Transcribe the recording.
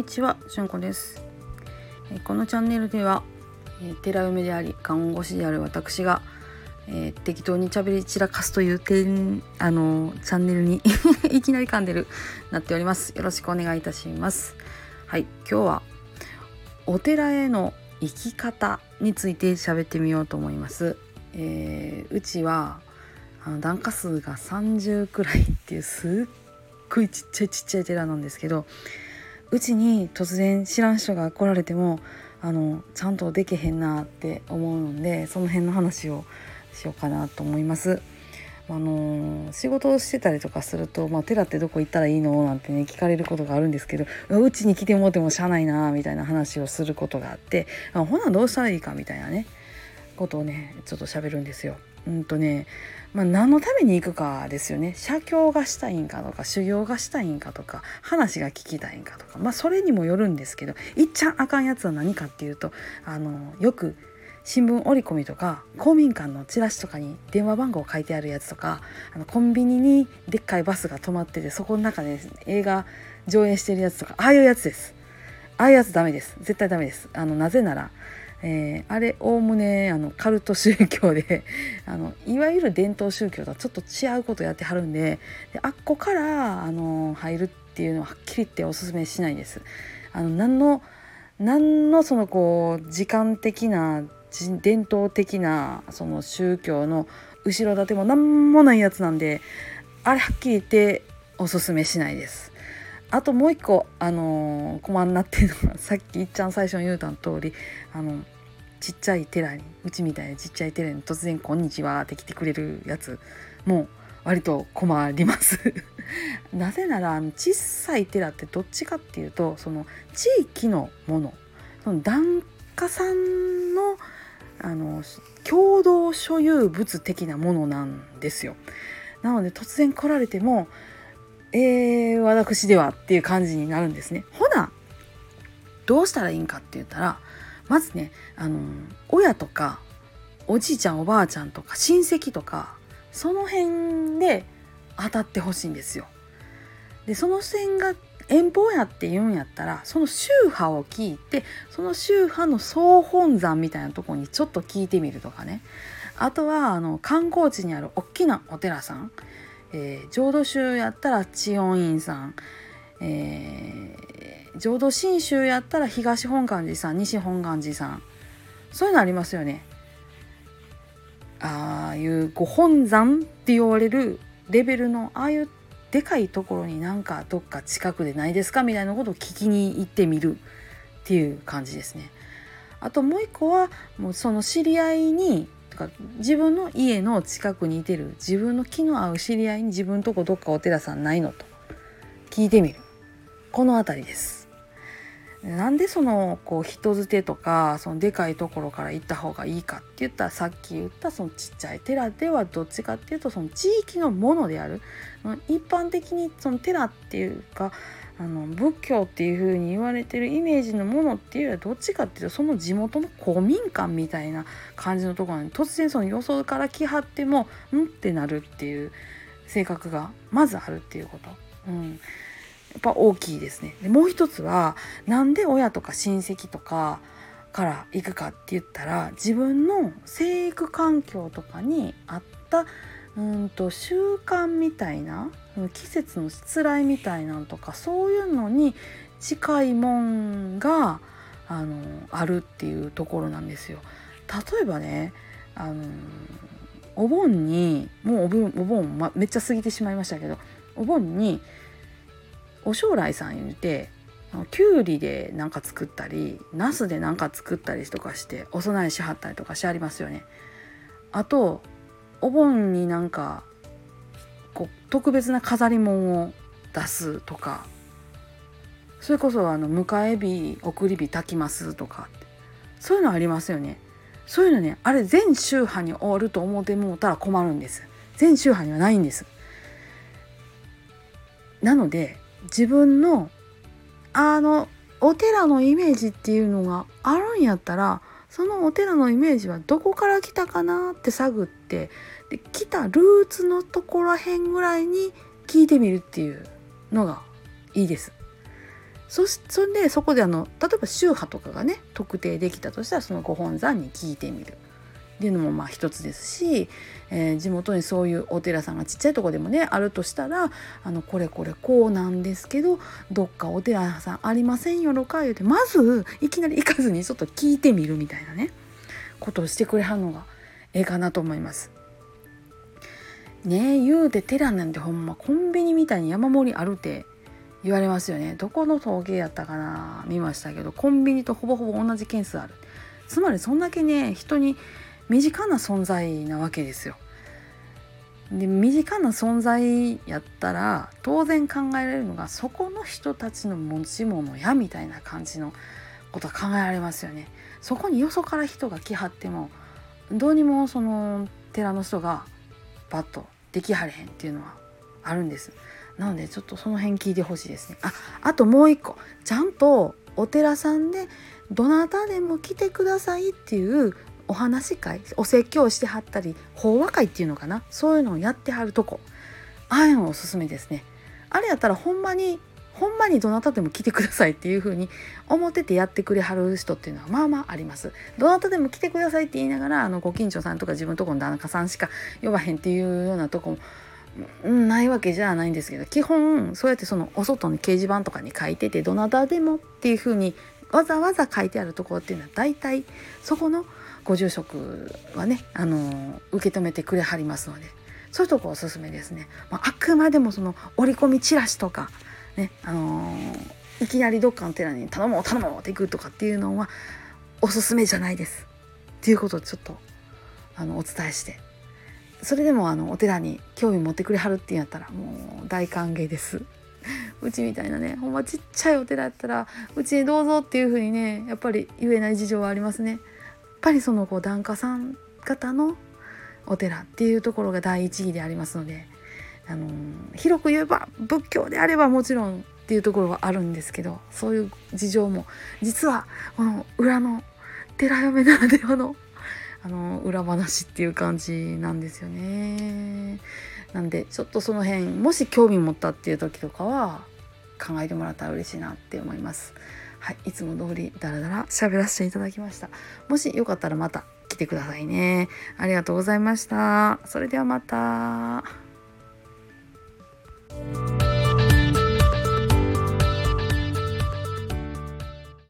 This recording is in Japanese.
にちは、しゅんこです。えーこのチャンネルでは、えー寺嫁であり看護師である私が、えー適当に喋り散らかすという点あのチャンネルに いきなり噛んでるなっております。よろしくお願いいたします。はい、今日はお寺への生き方について喋ってみようと思います。えーうちはあの檀家数が30くらいっていうすっごいちっちゃいちっちゃい寺なんですけどうちに突然知らん人が来られてもあのちゃんとできへんなって思うのでその辺の話をしようかなと思います。あの仕事をしてたりとかすると「まあ、寺ってどこ行ったらいいの?」なんてね聞かれることがあるんですけどうちに来てもうてもしゃあないなみたいな話をすることがあってあほなどうしたらいいかみたいなねことをねちょっと喋るんですよ。うんとねまあ、何のために行くかですよね。写経がしたいんかとか修行がしたいんかとか話が聞きたいんかとかまあそれにもよるんですけどいっちゃんあかんやつは何かっていうとあのよく新聞折り込みとか公民館のチラシとかに電話番号書いてあるやつとかあのコンビニにでっかいバスが止まっててそこの中で映画上映してるやつとかああいうやつです。ああいうやつダメです。絶対ダメです。あのなぜならえーあれおおむねあのカルト宗教で あのいわゆる伝統宗教とはちょっと違うことやってはるんでであっこからあの入るっていうのははっきり言っておすすめしないです。あの何の何のそのこう時間的な伝統的なその宗教の後ろ盾も何もないやつなんであれはっきり言っておすすめしないです。あともう一個、あのー、困んなっていうのがさっきいっちゃん最初に言うたの通りあのちっちゃい寺にうちみたいなちっちゃい寺に突然「こんにちは」って来てくれるやつも割と困ります。なぜならあの小さい寺ってどっちかっていうとその地域のものその檀家さんのあの共同所有物的なものなんですよ。なので突然来られても「えー、私では」っていう感じになるんですね。ほなどうしたらいいんかって言ったらまずねあの親とかおじいちゃんおばあちゃんとか親戚とかその辺で当たってほしいんですよ。でその線が遠方やって言うんやったらその宗派を聞いてその宗派の総本山みたいなとこにちょっと聞いてみるとかねあとはあの観光地にある大きなお寺さん、えー浄土宗やったら知恩院さん、えー浄土真宗やったら東本願寺さん西本願寺さんそういうのありますよね。ああいうご本山って言われるレベルのああいうでかいところになんかどっか近くでないですかみたいなことを聞きに行ってみるっていう感じですね。あともう一個はもうその知り合いにか自分の家の近くにいてる自分の気の合う知り合いに自分とこどっかお寺さんないのと聞いてみるこの辺りです。なんでそのこう人づてとかそのでかいところから行った方がいいかって言ったらさっき言ったそのちっちゃい寺ではどっちかっていうとその地域のものである一般的にその寺っていうかあの仏教っていう風に言われてるイメージのものっていうよりはどっちかっていうとその地元の公民館みたいな感じのところに突然その予想から来はってもんってなるっていう性格がまずあるっていうこと。うんやっぱ大きいですね。でもう一つはなんで親とか親戚とかから行くかって言ったら自分の生育環境とかに合ったうんと習慣みたいな季節のしつらいみたいなんとかそういうのに近いもんがあのあるっていうところなんですよ。例えばねあのお盆にもうお盆お盆、ま、めっちゃ過ぎてしまいましたけどお盆にお将来さん言うてきゅうりで何か作ったりナスで何か作ったりとかしてお供えしはったりとかしてありますよね。あとお盆になんかこう特別な飾り物を出すとかそれこそあの迎え火送り火炊きますとかそういうのありますよね。そういうのねあれ全宗派に終わると思ってもうたら困るんです。全宗派にはないんです。なので自分のあのお寺のイメージっていうのがあるんやったらそのお寺のイメージはどこから来たかなって探ってで来たルーツのところへんぐらいに聞いてみるっていうのがいいです。そそんでそこであの例えば宗派とかがね特定できたとしたらそのご本山に聞いてみるっていうのもまあ一つですし、えー、地元にそういうお寺さんがちっちゃいとこでもねあるとしたらあのこれこれこうなんですけどどっかお寺さんありませんよろか言うてまずいきなり行かずにちょっと聞いてみるみたいなねことをしてくれはんのがええかなと思います。ねえ言うて寺なんてほんまコンビニみたいに山盛りあるて言われますよねどこの統計やったかな見ましたけどコンビニとほぼほぼ同じ件数あるつまりそんだけね人に身近な存在なわけですよ。で身近な存在やったら当然考えられるのがそこの人たちの持ち物やみたいな感じのことは考えられますよね。そこによそから人が来はってもどうにもその寺の人がパッとできはれへんっていうのはあるんです。なのでちょっとその辺聞いてほしいですね。ああともう一個。ちゃんとお寺さんでどなたでも来てくださいっていうお話会お説教してはったり法話会っていうのかな？そういうのをやってはるとこ。ああいうのおすすめですね。あれやったらほんまにほんまにどなたでも来てくださいっていう風に思っててやってくれはる人っていうのはまあまああります。どなたでも来てくださいって言いながらあのご近所さんとか自分とこの旦那さんしか呼ばへんっていうようなとこもないわけじゃないんですけど基本そうやってそのお外の掲示板とかに書いててどなたでもっていう風にわざわざ書いてあるところっていうのは大体そこのご住職はねあの受け止めてくれはりますのでそういうとこおすすめですね。まあ、あくまでもその折り込みチラシとかねあのいきなりどっかの寺に頼もう頼もうっていくとかっていうのはおすすめじゃないです。っていうことをちょっとあのお伝えしてそれでもあのお寺に興味持ってくれはるっていうんやったらもう大歓迎です。うちみたいなねほんまちっちゃいお寺やったらうちにどうぞっていう風にねやっぱり言えない事情はありますね。やっぱりそのこう檀家さん方のお寺っていうところが第一義でありますので、あの広く言えば仏教であればもちろんっていうところはあるんですけどそういう事情も実はこの裏の寺嫁ならではのあの裏話っていう感じなんですよね。なんでちょっとその辺もし興味持ったっていう時とかは考えてもらったら嬉しいなって思います。はい、いつも通りダラダラ喋らせていただきました。もしよかったらまた来てくださいね。ありがとうございました。それではまた。